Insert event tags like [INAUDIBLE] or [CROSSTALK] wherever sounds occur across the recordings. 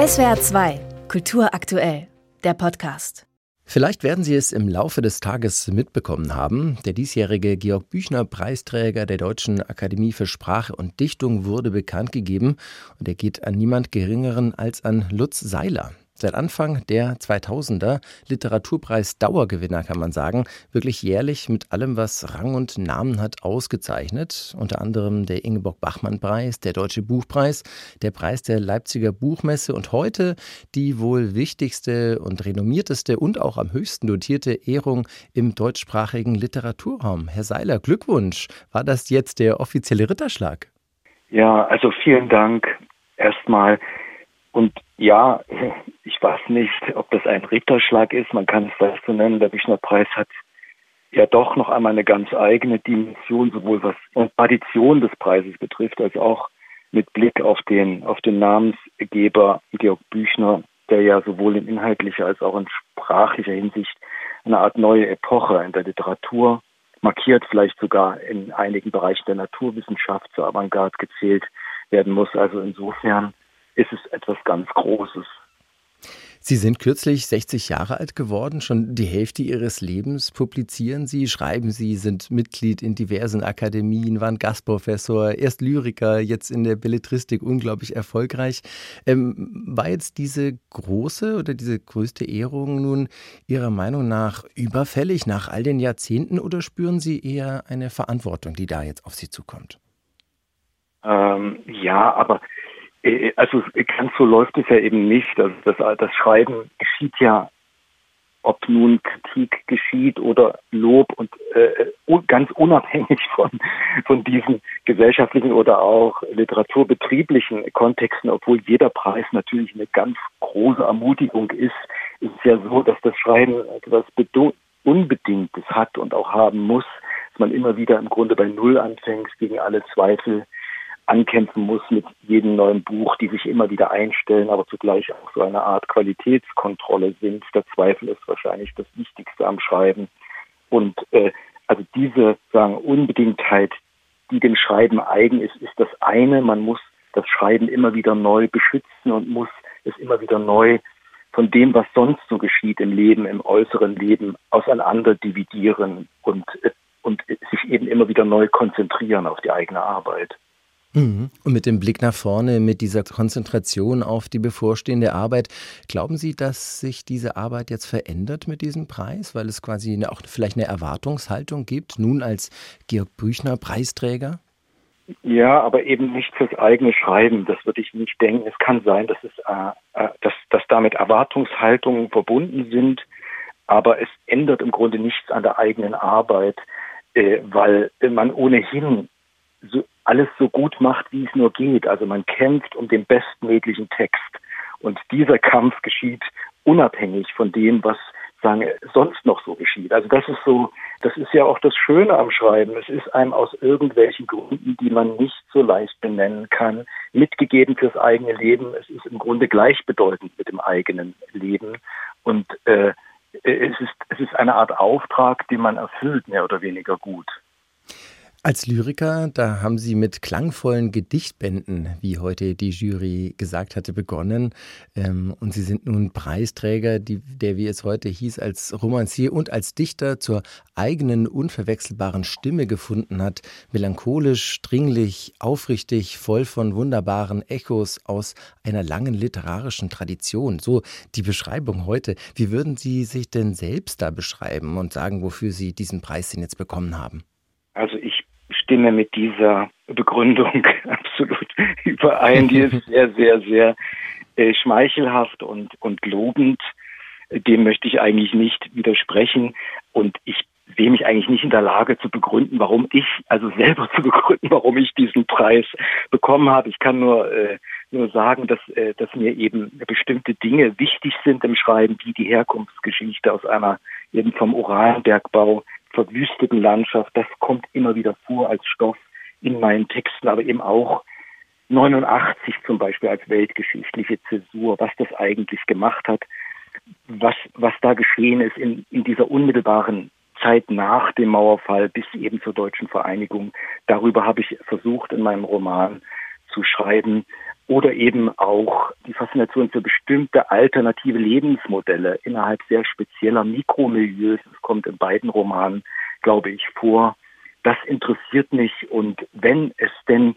SWR 2, Kultur aktuell, der Podcast. Vielleicht werden Sie es im Laufe des Tages mitbekommen haben. Der diesjährige Georg Büchner Preisträger der Deutschen Akademie für Sprache und Dichtung wurde bekannt gegeben und er geht an niemand Geringeren als an Lutz Seiler. Seit Anfang der 2000er Literaturpreis Dauergewinner kann man sagen, wirklich jährlich mit allem, was Rang und Namen hat, ausgezeichnet. Unter anderem der Ingeborg-Bachmann-Preis, der Deutsche Buchpreis, der Preis der Leipziger Buchmesse und heute die wohl wichtigste und renommierteste und auch am höchsten dotierte Ehrung im deutschsprachigen Literaturraum. Herr Seiler, Glückwunsch. War das jetzt der offizielle Ritterschlag? Ja, also vielen Dank erstmal. Und ja, [LAUGHS] ich weiß nicht, ob das ein Ritterschlag ist, man kann es vielleicht so nennen. Der Büchner Preis hat ja doch noch einmal eine ganz eigene Dimension, sowohl was Tradition des Preises betrifft, als auch mit Blick auf den, auf den Namensgeber Georg Büchner, der ja sowohl in inhaltlicher als auch in sprachlicher Hinsicht eine Art neue Epoche in der Literatur markiert, vielleicht sogar in einigen Bereichen der Naturwissenschaft zur Avantgarde gezählt werden muss. Also insofern ist es etwas ganz Großes. Sie sind kürzlich 60 Jahre alt geworden. Schon die Hälfte Ihres Lebens publizieren Sie, schreiben Sie, sind Mitglied in diversen Akademien, waren Gastprofessor, erst Lyriker, jetzt in der Belletristik unglaublich erfolgreich. Ähm, war jetzt diese große oder diese größte Ehrung nun Ihrer Meinung nach überfällig nach all den Jahrzehnten oder spüren Sie eher eine Verantwortung, die da jetzt auf Sie zukommt? Ähm, ja, aber also ganz so läuft es ja eben nicht. Also das, das Schreiben geschieht ja, ob nun Kritik geschieht oder Lob und äh, ganz unabhängig von, von diesen gesellschaftlichen oder auch literaturbetrieblichen Kontexten, obwohl jeder Preis natürlich eine ganz große Ermutigung ist, ist ja so, dass das Schreiben etwas Unbedingtes hat und auch haben muss, dass man immer wieder im Grunde bei Null anfängt, gegen alle Zweifel ankämpfen muss mit jedem neuen Buch, die sich immer wieder einstellen, aber zugleich auch so eine Art Qualitätskontrolle sind. Der Zweifel ist wahrscheinlich das Wichtigste am Schreiben. Und äh, also diese sagen Unbedingtheit, die dem Schreiben eigen ist, ist das eine. Man muss das Schreiben immer wieder neu beschützen und muss es immer wieder neu von dem, was sonst so geschieht im Leben, im äußeren Leben, auseinander dividieren und, äh, und sich eben immer wieder neu konzentrieren auf die eigene Arbeit. Mhm. Und mit dem Blick nach vorne, mit dieser Konzentration auf die bevorstehende Arbeit, glauben Sie, dass sich diese Arbeit jetzt verändert mit diesem Preis, weil es quasi eine, auch vielleicht eine Erwartungshaltung gibt, nun als Georg Büchner Preisträger? Ja, aber eben nicht fürs eigene Schreiben. Das würde ich nicht denken. Es kann sein, dass es, äh, äh dass, dass damit Erwartungshaltungen verbunden sind, aber es ändert im Grunde nichts an der eigenen Arbeit, äh, weil man ohnehin so alles so gut macht, wie es nur geht. Also man kämpft um den bestmöglichen Text. Und dieser Kampf geschieht unabhängig von dem, was sagen, sonst noch so geschieht. Also das ist so, das ist ja auch das Schöne am Schreiben. Es ist einem aus irgendwelchen Gründen, die man nicht so leicht benennen kann, mitgegeben fürs eigene Leben. Es ist im Grunde gleichbedeutend mit dem eigenen Leben. Und äh, es, ist, es ist eine Art Auftrag, den man erfüllt, mehr oder weniger gut. Als Lyriker, da haben Sie mit klangvollen Gedichtbänden, wie heute die Jury gesagt hatte, begonnen. Ähm, und Sie sind nun Preisträger, die, der, wie es heute hieß, als Romancier und als Dichter zur eigenen unverwechselbaren Stimme gefunden hat. Melancholisch, dringlich, aufrichtig, voll von wunderbaren Echos aus einer langen literarischen Tradition. So die Beschreibung heute. Wie würden Sie sich denn selbst da beschreiben und sagen, wofür Sie diesen Preis denn jetzt bekommen haben? Stimme mit dieser Begründung [LAUGHS] absolut überein. Die ist sehr, sehr, sehr äh, schmeichelhaft und, und lobend. Dem möchte ich eigentlich nicht widersprechen. Und ich sehe mich eigentlich nicht in der Lage zu begründen, warum ich, also selber [LAUGHS] zu begründen, warum ich diesen Preis bekommen habe. Ich kann nur, äh, nur sagen, dass, äh, dass mir eben bestimmte Dinge wichtig sind im Schreiben, wie die Herkunftsgeschichte aus einer eben vom Uranbergbau verwüsteten Landschaft, das kommt immer wieder vor als Stoff in meinen Texten, aber eben auch 89 zum Beispiel als weltgeschichtliche Zäsur, was das eigentlich gemacht hat, was, was da geschehen ist in, in dieser unmittelbaren Zeit nach dem Mauerfall bis eben zur deutschen Vereinigung. Darüber habe ich versucht, in meinem Roman zu schreiben. Oder eben auch die Faszination für bestimmte alternative Lebensmodelle innerhalb sehr spezieller Mikromilieus. Das kommt in beiden Romanen, glaube ich, vor. Das interessiert mich und wenn es denn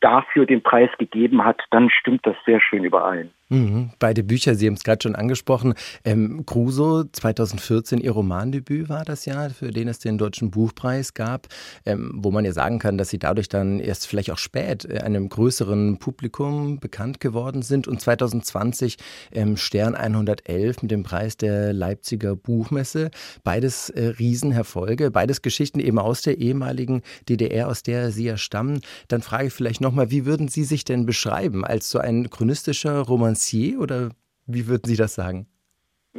dafür den Preis gegeben hat, dann stimmt das sehr schön überein. Mhm. Beide Bücher, Sie haben es gerade schon angesprochen. Ähm, Crusoe, 2014, Ihr Romandebüt war das ja, für den es den Deutschen Buchpreis gab, ähm, wo man ja sagen kann, dass Sie dadurch dann erst vielleicht auch spät äh, einem größeren Publikum bekannt geworden sind. Und 2020 ähm, Stern 111 mit dem Preis der Leipziger Buchmesse. Beides äh, Riesenerfolge, beides Geschichten eben aus der ehemaligen DDR, aus der Sie ja stammen. Dann frage ich vielleicht nochmal, wie würden Sie sich denn beschreiben als so ein chronistischer Roman Romancier oder wie würden Sie das sagen?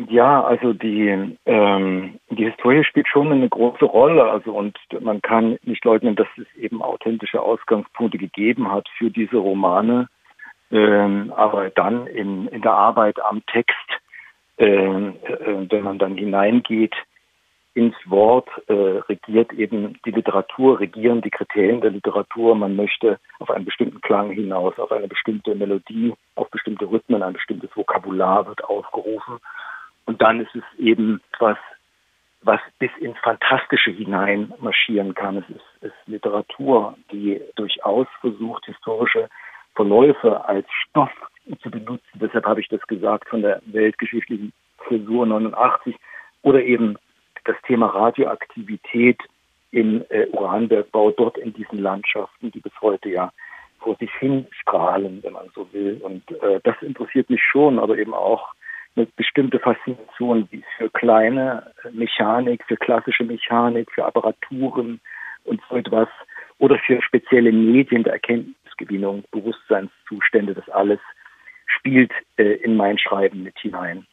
Ja, also die, ähm, die Historie spielt schon eine große Rolle. Also und man kann nicht leugnen, dass es eben authentische Ausgangspunkte gegeben hat für diese Romane. Ähm, aber dann in, in der Arbeit am Text, ähm, äh, wenn man dann hineingeht ins Wort äh, regiert eben die Literatur, regieren die Kriterien der Literatur. Man möchte auf einen bestimmten Klang hinaus, auf eine bestimmte Melodie, auf bestimmte Rhythmen, ein bestimmtes Vokabular wird aufgerufen. Und dann ist es eben was, was bis ins Fantastische hinein marschieren kann. Es ist, ist Literatur, die durchaus versucht, historische Verläufe als Stoff zu benutzen. Deshalb habe ich das gesagt von der weltgeschichtlichen Zäsur 89 oder eben das Thema Radioaktivität im äh, Uranbergbau dort in diesen Landschaften, die bis heute ja vor sich hin strahlen, wenn man so will. Und äh, das interessiert mich schon, aber eben auch eine bestimmte Faszination für kleine Mechanik, für klassische Mechanik, für Apparaturen und so etwas oder für spezielle Medien der Erkenntnisgewinnung, Bewusstseinszustände, das alles spielt äh, in mein Schreiben mit hinein.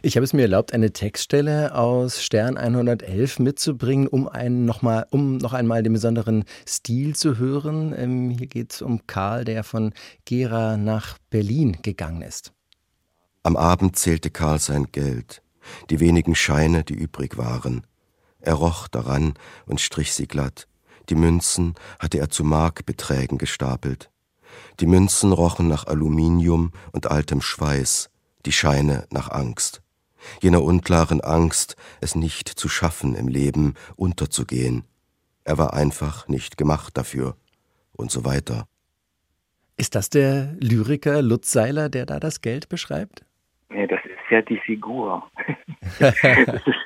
Ich habe es mir erlaubt, eine Textstelle aus Stern 111 mitzubringen, um, einen noch, mal, um noch einmal den besonderen Stil zu hören. Ähm, hier geht es um Karl, der von Gera nach Berlin gegangen ist. Am Abend zählte Karl sein Geld, die wenigen Scheine, die übrig waren. Er roch daran und strich sie glatt. Die Münzen hatte er zu Markbeträgen gestapelt. Die Münzen rochen nach Aluminium und altem Schweiß, die Scheine nach Angst jener unklaren Angst, es nicht zu schaffen im Leben, unterzugehen. Er war einfach nicht gemacht dafür. Und so weiter. Ist das der Lyriker Lutz Seiler, der da das Geld beschreibt? Nee, das ist ja die Figur. [LAUGHS] das, ist,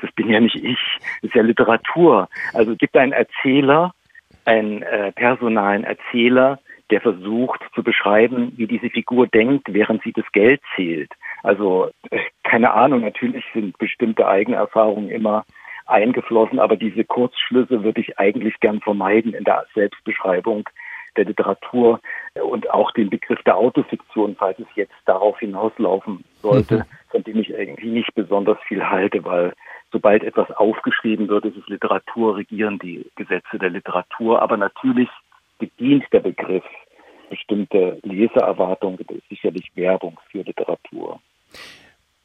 das bin ja nicht ich. Das ist ja Literatur. Also es gibt einen Erzähler, einen äh, personalen Erzähler, der versucht zu beschreiben, wie diese Figur denkt, während sie das Geld zählt. Also [LAUGHS] keine Ahnung, natürlich sind bestimmte Eigenerfahrungen immer eingeflossen, aber diese Kurzschlüsse würde ich eigentlich gern vermeiden in der Selbstbeschreibung der Literatur und auch den Begriff der Autofiktion, falls es jetzt darauf hinauslaufen sollte, mhm. von dem ich irgendwie nicht besonders viel halte, weil sobald etwas aufgeschrieben wird, ist es Literatur, regieren die Gesetze der Literatur, aber natürlich bedient der Begriff bestimmte Leseerwartungen, sicherlich Werbung für Literatur.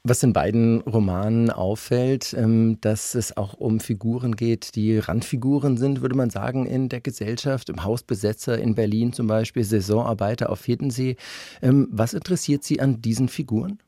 Was in beiden Romanen auffällt, ähm, dass es auch um Figuren geht, die Randfiguren sind, würde man sagen, in der Gesellschaft, im Hausbesetzer in Berlin zum Beispiel, Saisonarbeiter auf Hiddensee. Ähm, was interessiert Sie an diesen Figuren?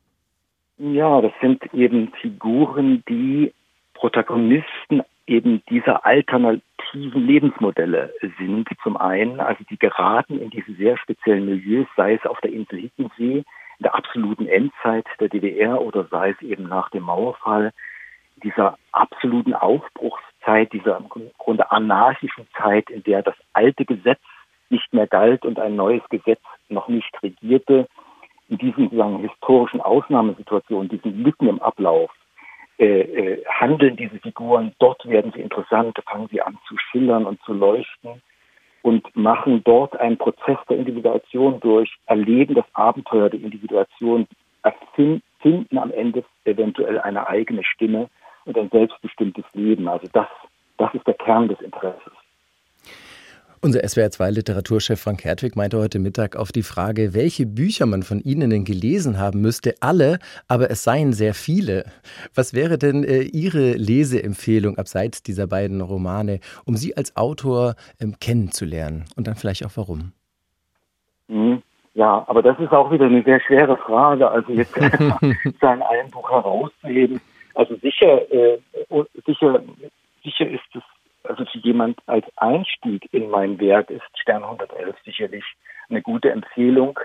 Ja, das sind eben Figuren, die Protagonisten eben dieser alternativen Lebensmodelle sind. Zum einen, also die geraten in diese sehr speziellen Milieus, sei es auf der Insel Hiddensee, in der absoluten Endzeit der DDR oder sei es eben nach dem Mauerfall, dieser absoluten Aufbruchszeit, dieser im Grunde anarchischen Zeit, in der das alte Gesetz nicht mehr galt und ein neues Gesetz noch nicht regierte, in diesen sagen, historischen Ausnahmesituationen, diesen Lücken im Ablauf, äh, äh, handeln diese Figuren, dort werden sie interessant, fangen sie an zu schillern und zu leuchten und machen dort einen Prozess der Individuation durch, erleben das Abenteuer der Individuation, erfinden am Ende eventuell eine eigene Stimme und ein selbstbestimmtes Leben. Also das, das ist der Kern des Interesses. Unser SWR2-Literaturchef Frank Hertwig meinte heute Mittag auf die Frage, welche Bücher man von Ihnen denn gelesen haben müsste, alle, aber es seien sehr viele. Was wäre denn äh, Ihre Leseempfehlung abseits dieser beiden Romane, um Sie als Autor ähm, kennenzulernen und dann vielleicht auch warum? Mhm. Ja, aber das ist auch wieder eine sehr schwere Frage. Also jetzt [LAUGHS] [LAUGHS] sein ein Buch herauszuheben. Also sicher, äh, sicher, sicher ist es, also für jemand als Einstieg in mein Werk ist Stern 111 sicherlich eine gute Empfehlung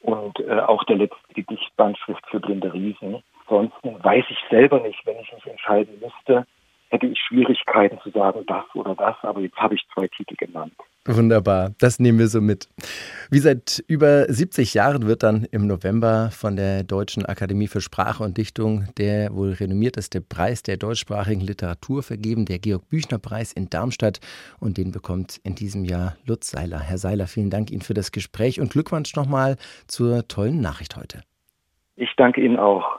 und äh, auch der letzte Gedichtband Schrift für blinde Riesen. Ansonsten weiß ich selber nicht, wenn ich mich entscheiden müsste, hätte ich Schwierigkeiten zu sagen, das oder das, aber jetzt habe ich zwei Titel genannt. Wunderbar, das nehmen wir so mit. Wie seit über 70 Jahren wird dann im November von der Deutschen Akademie für Sprache und Dichtung der wohl renommierteste Preis der deutschsprachigen Literatur vergeben, der Georg-Büchner-Preis in Darmstadt. Und den bekommt in diesem Jahr Lutz Seiler. Herr Seiler, vielen Dank Ihnen für das Gespräch und Glückwunsch nochmal zur tollen Nachricht heute. Ich danke Ihnen auch.